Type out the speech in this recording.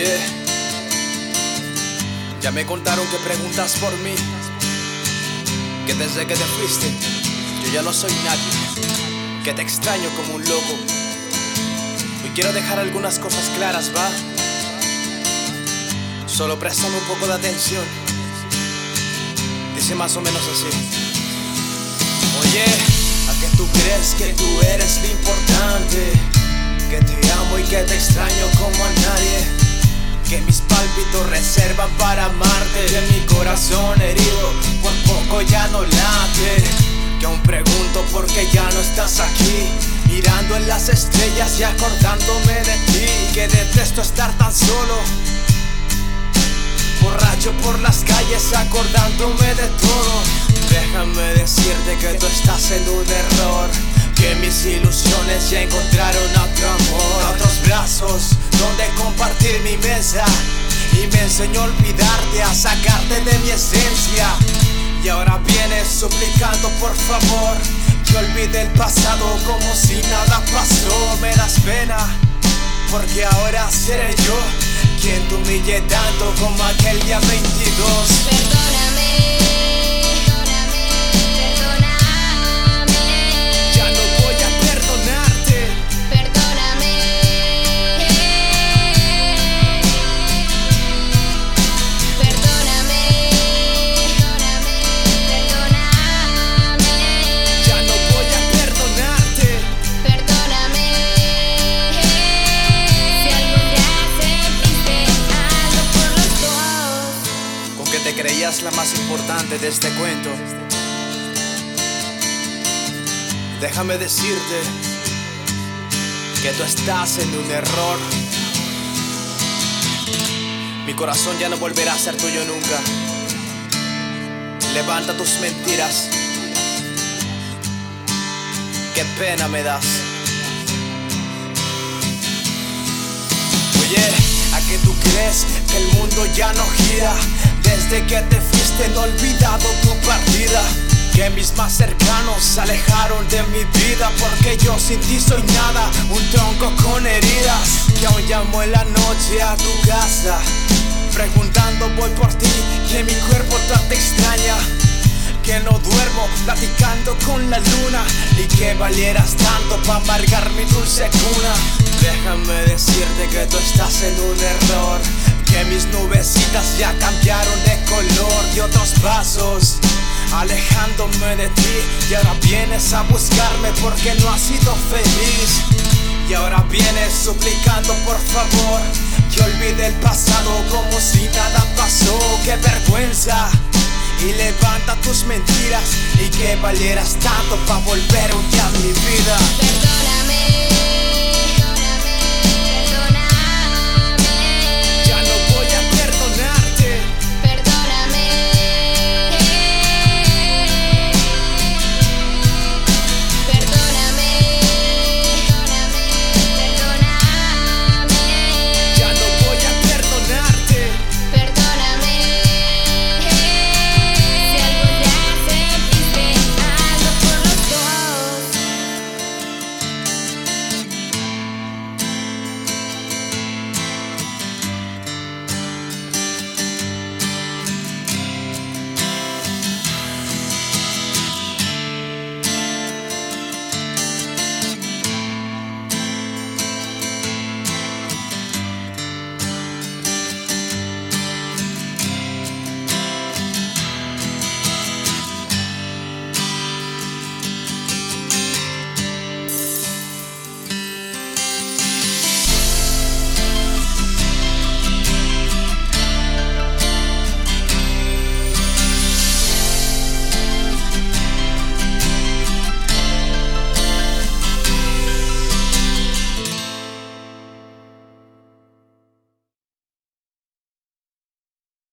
Oye, ya me contaron que preguntas por mí. Que desde que te fuiste, yo ya no soy nadie. Que te extraño como un loco. Hoy quiero dejar algunas cosas claras, ¿va? Solo préstame un poco de atención. Dice más o menos así. Oye, ¿a qué tú crees que tú eres lo importante? Que te amo y que te extraño como a nadie que pálpitos reservan para amarte. Que mi corazón herido por poco ya no late. Que aún pregunto por qué ya no estás aquí. Mirando en las estrellas y acordándome de ti. Que detesto estar tan solo. Borracho por las calles acordándome de todo. Déjame decirte que tú estás en un error. Que mis ilusiones ya encontraron otro amor. Otros brazos donde compartir mi mesa enseñó olvidarte, a sacarte de mi esencia. Y ahora vienes suplicando por favor que olvide el pasado como si nada pasó. Me das pena porque ahora seré yo quien te humille tanto como aquel día 22. Perdóname. Creías la más importante de este cuento. Déjame decirte que tú estás en un error. Mi corazón ya no volverá a ser tuyo nunca. Levanta tus mentiras. Qué pena me das. Oye, ¿a qué tú que el mundo ya no gira? Desde que te fuiste no he olvidado tu partida Que mis más cercanos se alejaron de mi vida Porque yo sin ti soy nada, un tronco con heridas Que aún llamo en la noche a tu casa Preguntando voy por ti, que mi cuerpo que no duermo platicando con la luna. Ni que valieras tanto para amargar mi dulce cuna. Déjame decirte que tú estás en un error. Que mis nubecitas ya cambiaron de color y otros pasos. Alejándome de ti y ahora vienes a buscarme porque no has sido feliz. Y ahora vienes suplicando por favor que olvide el pasado como si nada pasó. Qué vergüenza y levanta tus mentiras y que valieras tanto para volver un día a mi vida. Perdóname.